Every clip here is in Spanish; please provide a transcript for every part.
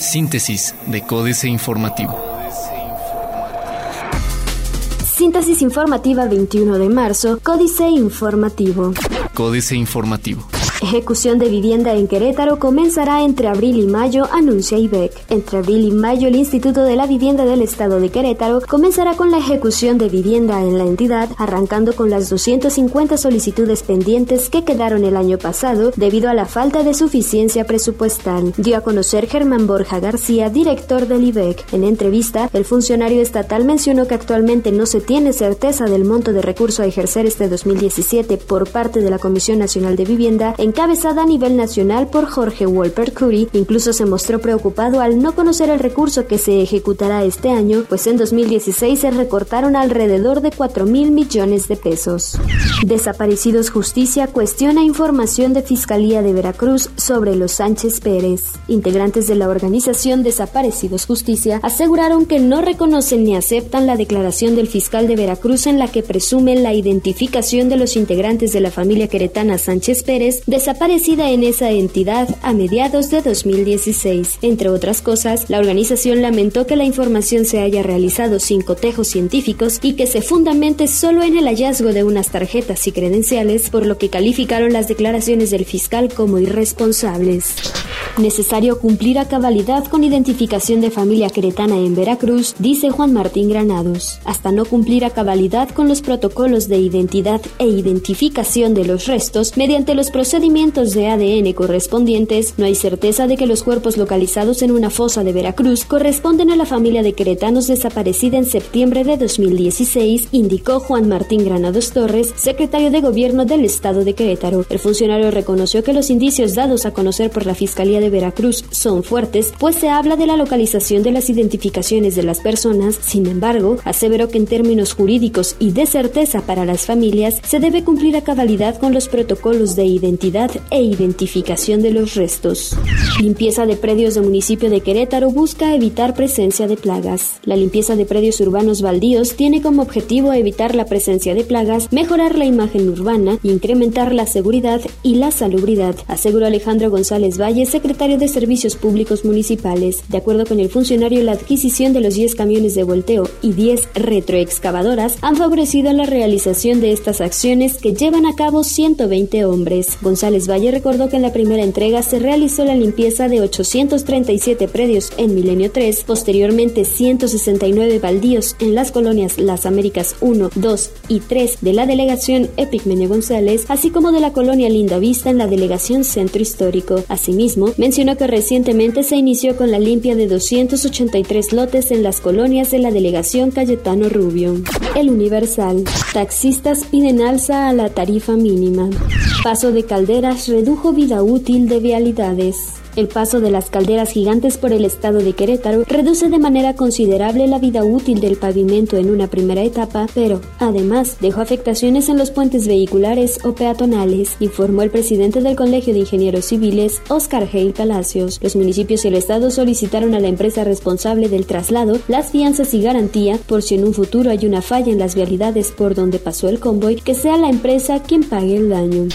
Síntesis de Códice Informativo. Síntesis informativa 21 de marzo, Códice Informativo. Códice Informativo. Ejecución de vivienda en Querétaro comenzará entre abril y mayo, anuncia IBEC. Entre abril y mayo, el Instituto de la Vivienda del Estado de Querétaro comenzará con la ejecución de vivienda en la entidad, arrancando con las 250 solicitudes pendientes que quedaron el año pasado debido a la falta de suficiencia presupuestal, dio a conocer Germán Borja García, director del IBEC. En entrevista, el funcionario estatal mencionó que actualmente no se tiene certeza del monto de recurso a ejercer este 2017 por parte de la Comisión Nacional de Vivienda en encabezada a nivel nacional por Jorge Wolper Curry, incluso se mostró preocupado al no conocer el recurso que se ejecutará este año, pues en 2016 se recortaron alrededor de 4 mil millones de pesos. Desaparecidos Justicia cuestiona información de Fiscalía de Veracruz sobre los Sánchez Pérez. Integrantes de la organización Desaparecidos Justicia aseguraron que no reconocen ni aceptan la declaración del fiscal de Veracruz en la que presume la identificación de los integrantes de la familia queretana Sánchez Pérez de desaparecida en esa entidad a mediados de 2016. Entre otras cosas, la organización lamentó que la información se haya realizado sin cotejos científicos y que se fundamente solo en el hallazgo de unas tarjetas y credenciales, por lo que calificaron las declaraciones del fiscal como irresponsables. Necesario cumplir a cabalidad con identificación de familia queretana en Veracruz, dice Juan Martín Granados. Hasta no cumplir a cabalidad con los protocolos de identidad e identificación de los restos mediante los procedimientos de ADN correspondientes, no hay certeza de que los cuerpos localizados en una fosa de Veracruz corresponden a la familia de queretanos desaparecida en septiembre de 2016, indicó Juan Martín Granados Torres, secretario de Gobierno del Estado de Querétaro. El funcionario reconoció que los indicios dados a conocer por la Fiscalía de Veracruz son fuertes, pues se habla de la localización de las identificaciones de las personas. Sin embargo, aseveró que en términos jurídicos y de certeza para las familias, se debe cumplir a cabalidad con los protocolos de identidad e identificación de los restos. Limpieza de predios del municipio de Querétaro busca evitar presencia de plagas. La limpieza de predios urbanos baldíos tiene como objetivo evitar la presencia de plagas, mejorar la imagen urbana, incrementar la seguridad y la salubridad, aseguró Alejandro González Valle, secretario de Servicios Públicos Municipales. De acuerdo con el funcionario, la adquisición de los 10 camiones de volteo y 10 retroexcavadoras han favorecido la realización de estas acciones que llevan a cabo 120 hombres. González Valle recordó que en la primera entrega se realizó la limpieza de 837 predios en Milenio 3, posteriormente 169 baldíos en las colonias Las Américas 1, 2 y 3 de la delegación Epigmenio González, así como de la colonia Linda Vista en la delegación Centro Histórico. Asimismo, mencionó que recientemente se inició con la limpia de 283 lotes en las colonias de la delegación Cayetano Rubio. El Universal. Taxistas piden alza a la tarifa mínima. Paso de Calderón redujo vida útil de vialidades. El paso de las calderas gigantes por el estado de Querétaro reduce de manera considerable la vida útil del pavimento en una primera etapa, pero además dejó afectaciones en los puentes vehiculares o peatonales, informó el presidente del Colegio de Ingenieros Civiles, Oscar Hale Palacios. Los municipios y el estado solicitaron a la empresa responsable del traslado las fianzas y garantía por si en un futuro hay una falla en las vialidades por donde pasó el convoy, que sea la empresa quien pague el daño.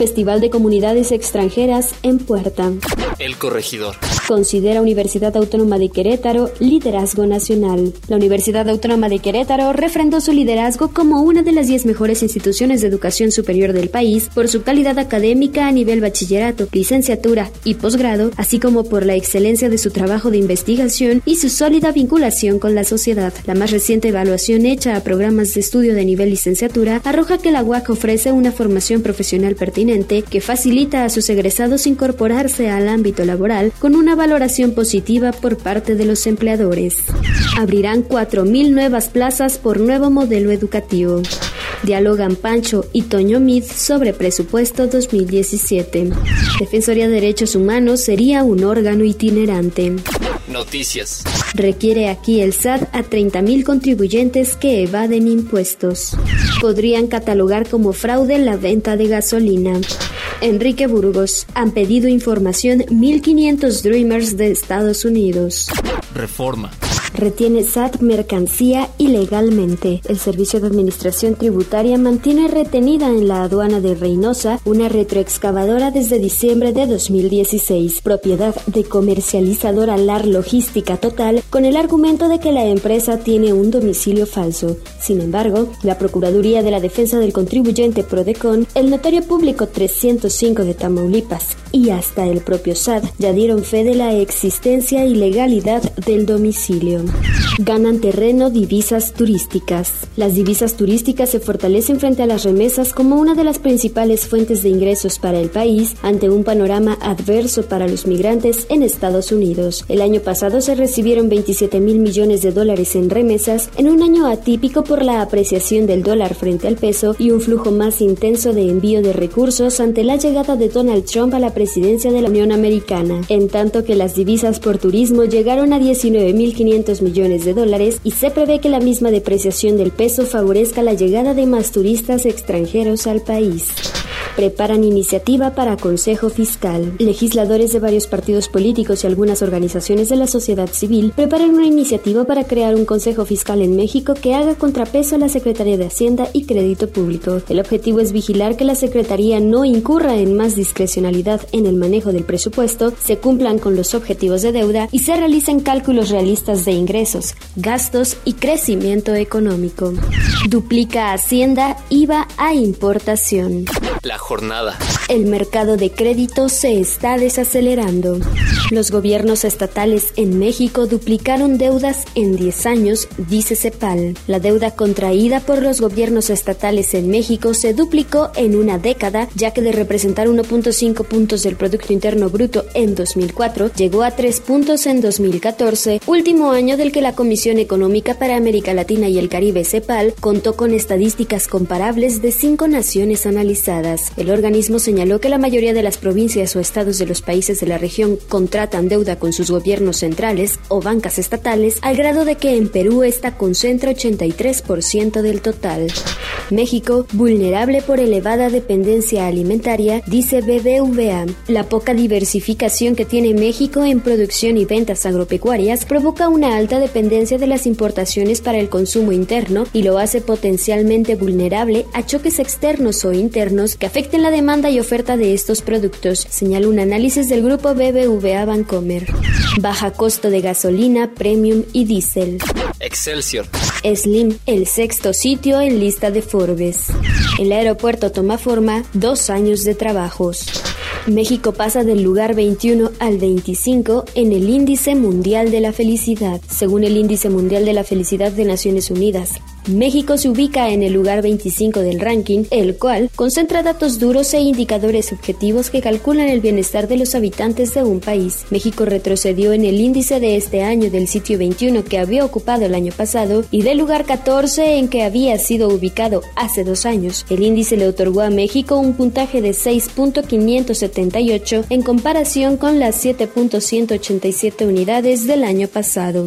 Festival de Comunidades Extranjeras en Puerta. El corregidor. Considera Universidad Autónoma de Querétaro liderazgo nacional. La Universidad Autónoma de Querétaro refrendó su liderazgo como una de las 10 mejores instituciones de educación superior del país por su calidad académica a nivel bachillerato, licenciatura y posgrado, así como por la excelencia de su trabajo de investigación y su sólida vinculación con la sociedad. La más reciente evaluación hecha a programas de estudio de nivel licenciatura arroja que la UAC ofrece una formación profesional pertinente que facilita a sus egresados incorporarse al ámbito laboral con una valoración positiva por parte de los empleadores. Abrirán 4.000 nuevas plazas por nuevo modelo educativo. Dialogan Pancho y Toño Mid sobre presupuesto 2017. Defensoría de Derechos Humanos sería un órgano itinerante. Noticias. Requiere aquí el SAT a 30.000 contribuyentes que evaden impuestos. Podrían catalogar como fraude la venta de gasolina. Enrique Burgos. Han pedido información 1.500 Dreamers de Estados Unidos. Reforma. Retiene SAT mercancía ilegalmente. El Servicio de Administración Tributaria mantiene retenida en la aduana de Reynosa una retroexcavadora desde diciembre de 2016, propiedad de comercializadora LAR Logística Total, con el argumento de que la empresa tiene un domicilio falso. Sin embargo, la Procuraduría de la Defensa del Contribuyente Prodecon, el Notario Público 305 de Tamaulipas y hasta el propio SAT ya dieron fe de la existencia y legalidad del domicilio. Ganan terreno divisas turísticas. Las divisas turísticas se fortalecen frente a las remesas como una de las principales fuentes de ingresos para el país ante un panorama adverso para los migrantes en Estados Unidos. El año pasado se recibieron 27 mil millones de dólares en remesas en un año atípico por la apreciación del dólar frente al peso y un flujo más intenso de envío de recursos ante la llegada de Donald Trump a la presidencia de la Unión Americana, en tanto que las divisas por turismo llegaron a 19.500 millones de dólares y se prevé que la misma depreciación del peso favorezca la llegada de más turistas extranjeros al país preparan iniciativa para Consejo Fiscal. Legisladores de varios partidos políticos y algunas organizaciones de la sociedad civil preparan una iniciativa para crear un Consejo Fiscal en México que haga contrapeso a la Secretaría de Hacienda y Crédito Público. El objetivo es vigilar que la Secretaría no incurra en más discrecionalidad en el manejo del presupuesto, se cumplan con los objetivos de deuda y se realicen cálculos realistas de ingresos, gastos y crecimiento económico. Duplica Hacienda IVA a importación. La El mercado de crédito se está desacelerando. Los gobiernos estatales en México duplicaron deudas en 10 años, dice CEPAL. La deuda contraída por los gobiernos estatales en México se duplicó en una década, ya que de representar 1.5 puntos del Producto Interno Bruto en 2004, llegó a 3 puntos en 2014, último año del que la Comisión Económica para América Latina y el Caribe CEPAL contó con estadísticas comparables de cinco naciones analizadas. El organismo señaló que la mayoría de las provincias o estados de los países de la región contratan deuda con sus gobiernos centrales o bancas estatales, al grado de que en Perú esta concentra 83% del total. México, vulnerable por elevada dependencia alimentaria, dice BBVA. La poca diversificación que tiene México en producción y ventas agropecuarias provoca una alta dependencia de las importaciones para el consumo interno y lo hace potencialmente vulnerable a choques externos o internos que afecten la demanda y oferta de estos productos, señala un análisis del grupo BBVA Baja costo de gasolina, premium y diésel. Excelsior. Slim, el sexto sitio en lista de Forbes. El aeropuerto toma forma dos años de trabajos. México pasa del lugar 21 al 25 en el Índice Mundial de la Felicidad, según el Índice Mundial de la Felicidad de Naciones Unidas. México se ubica en el lugar 25 del ranking, el cual concentra datos duros e indicadores objetivos que calculan el bienestar de los habitantes de un país. México retrocedió en el índice de este año del sitio 21 que había ocupado el año pasado y del lugar 14 en que había sido ubicado hace dos años. El índice le otorgó a México un puntaje de 6.578 en comparación con las 7.187 unidades del año pasado.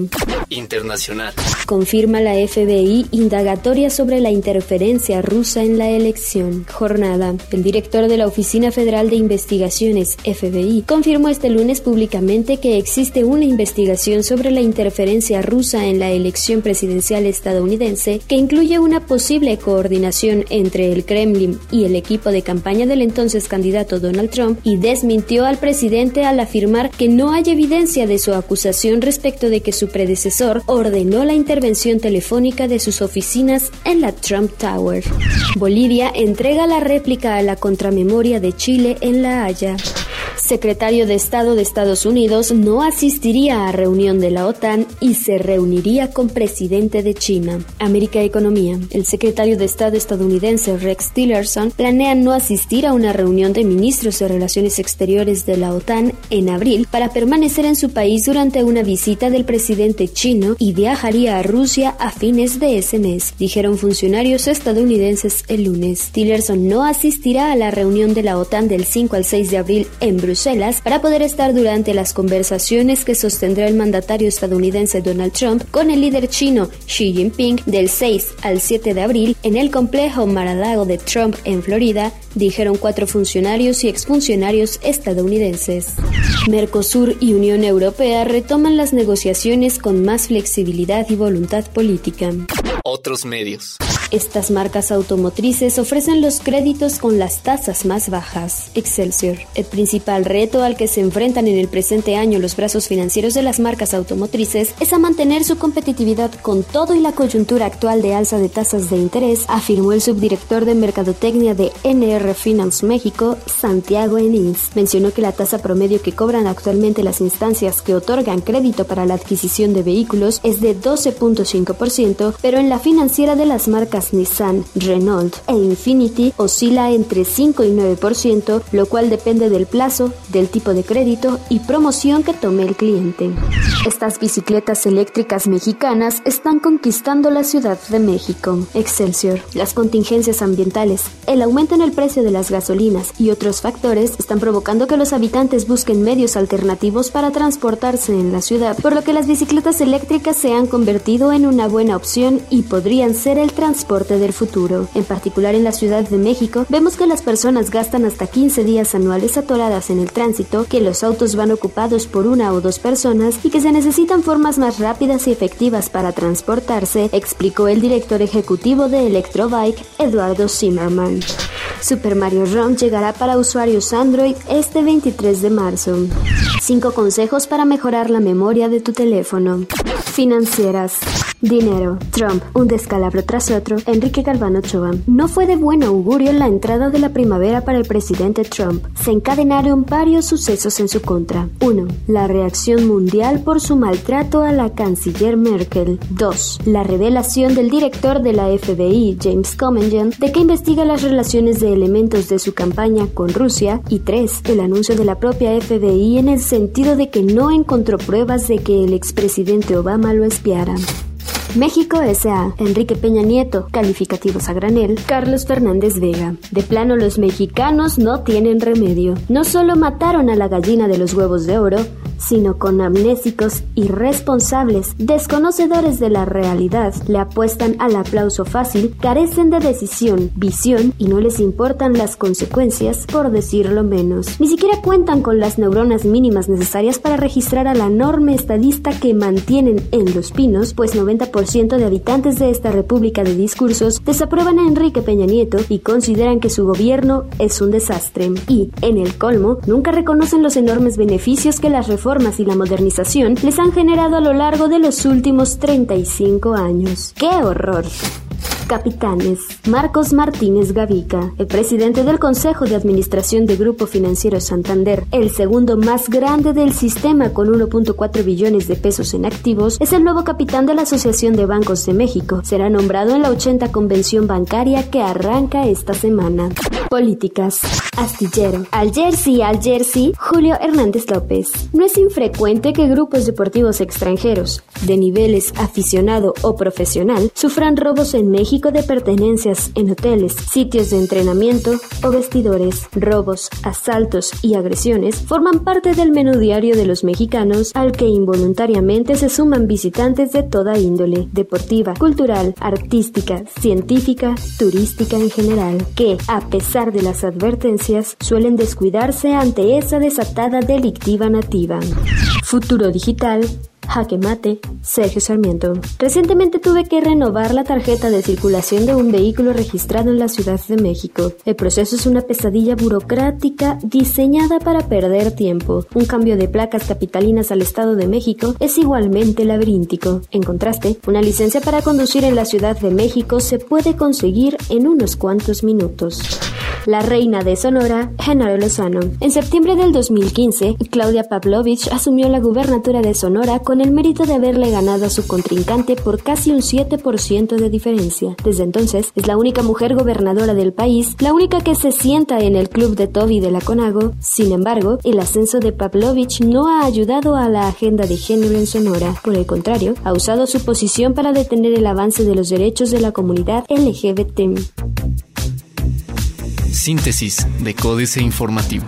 Internacional. Confirma la FBI indagatoria sobre la interferencia rusa en la elección. Jornada. El director de la Oficina Federal de Investigaciones, FBI, confirmó este lunes públicamente que existe una investigación sobre la interferencia rusa en la elección presidencial estadounidense que incluye una posible coordinación entre el Kremlin y el equipo de campaña del entonces candidato Donald Trump y desmintió al presidente al afirmar que no hay evidencia de su acusación respecto de que su predecesor ordenó la intervención telefónica de sus oficinas en la Trump Tower. Bolivia entrega la réplica a la contramemoria de Chile en La Haya secretario de Estado de Estados Unidos no asistiría a reunión de la OTAN y se reuniría con presidente de China. América Economía. El secretario de Estado estadounidense Rex Tillerson planea no asistir a una reunión de ministros de Relaciones Exteriores de la OTAN en abril para permanecer en su país durante una visita del presidente chino y viajaría a Rusia a fines de ese mes, dijeron funcionarios estadounidenses el lunes. Tillerson no asistirá a la reunión de la OTAN del 5 al 6 de abril en Bruselas Bruselas para poder estar durante las conversaciones que sostendrá el mandatario estadounidense Donald Trump con el líder chino Xi Jinping del 6 al 7 de abril en el complejo Mar-a-Lago de Trump en Florida, dijeron cuatro funcionarios y exfuncionarios estadounidenses. Mercosur y Unión Europea retoman las negociaciones con más flexibilidad y voluntad política. Otros medios. Estas marcas automotrices ofrecen los créditos con las tasas más bajas. Excelsior. El principal reto al que se enfrentan en el presente año los brazos financieros de las marcas automotrices es a mantener su competitividad con todo y la coyuntura actual de alza de tasas de interés, afirmó el subdirector de Mercadotecnia de NR Finance México, Santiago Enins. Mencionó que la tasa promedio que cobran actualmente las instancias que otorgan crédito para la adquisición de vehículos es de 12.5%, pero en la financiera de las marcas Nissan, Renault e Infinity oscila entre 5 y 9%, lo cual depende del plazo, del tipo de crédito y promoción que tome el cliente. Estas bicicletas eléctricas mexicanas están conquistando la Ciudad de México. Excelsior. Las contingencias ambientales, el aumento en el precio de las gasolinas y otros factores están provocando que los habitantes busquen medios alternativos para transportarse en la ciudad, por lo que las bicicletas eléctricas se han convertido en una buena opción y podrían ser el transporte del futuro. En particular en la Ciudad de México, vemos que las personas gastan hasta 15 días anuales atoradas en el tránsito, que los autos van ocupados por una o dos personas y que se necesitan formas más rápidas y efectivas para transportarse, explicó el director ejecutivo de Electrobike, Eduardo Zimmerman. Super Mario Run llegará para usuarios Android este 23 de marzo. 5 consejos para mejorar la memoria de tu teléfono. Financieras. Dinero. Trump. Un descalabro tras otro. Enrique Galvano Ochoa. No fue de buen augurio la entrada de la primavera para el presidente Trump. Se encadenaron varios sucesos en su contra. 1. La reacción mundial por su maltrato a la canciller Merkel. 2. La revelación del director de la FBI, James Comingen, de que investiga las relaciones de elementos de su campaña con Rusia. Y 3. El anuncio de la propia FBI en el sentido de que no encontró pruebas de que el expresidente Obama lo espiara. México S.A. Enrique Peña Nieto, calificativos a granel, Carlos Fernández Vega. De plano los mexicanos no tienen remedio. No solo mataron a la gallina de los huevos de oro, sino con amnésicos irresponsables, desconocedores de la realidad, le apuestan al aplauso fácil, carecen de decisión, visión y no les importan las consecuencias, por decirlo menos. Ni siquiera cuentan con las neuronas mínimas necesarias para registrar a la enorme estadista que mantienen en Los Pinos, pues 90% de habitantes de esta república de discursos desaprueban a Enrique Peña Nieto y consideran que su gobierno es un desastre. Y, en el colmo, nunca reconocen los enormes beneficios que las reformas y la modernización les han generado a lo largo de los últimos 35 años. ¡Qué horror! Capitanes. Marcos Martínez Gavica, el presidente del Consejo de Administración de Grupo Financiero Santander, el segundo más grande del sistema con 1.4 billones de pesos en activos, es el nuevo capitán de la Asociación de Bancos de México. Será nombrado en la 80 convención bancaria que arranca esta semana. Políticas. Astillero. Al jersey, al jersey, Julio Hernández López. No es infrecuente que grupos deportivos extranjeros, de niveles aficionado o profesional, sufran robos en México de pertenencias en hoteles, sitios de entrenamiento o vestidores. Robos, asaltos y agresiones forman parte del menú diario de los mexicanos al que involuntariamente se suman visitantes de toda índole, deportiva, cultural, artística, científica, turística en general, que, a pesar de las advertencias, suelen descuidarse ante esa desatada delictiva nativa. Futuro Digital Jaque Mate, Sergio Sarmiento. Recientemente tuve que renovar la tarjeta de circulación de un vehículo registrado en la Ciudad de México. El proceso es una pesadilla burocrática diseñada para perder tiempo. Un cambio de placas capitalinas al Estado de México es igualmente laberíntico. En contraste, una licencia para conducir en la Ciudad de México se puede conseguir en unos cuantos minutos la reina de Sonora, Genaro Lozano. En septiembre del 2015, Claudia Pavlovich asumió la gubernatura de Sonora con el mérito de haberle ganado a su contrincante por casi un 7% de diferencia. Desde entonces, es la única mujer gobernadora del país, la única que se sienta en el club de Toby de la Conago. Sin embargo, el ascenso de Pavlovich no ha ayudado a la agenda de género en Sonora. Por el contrario, ha usado su posición para detener el avance de los derechos de la comunidad LGBT. Síntesis de Códice Informativo.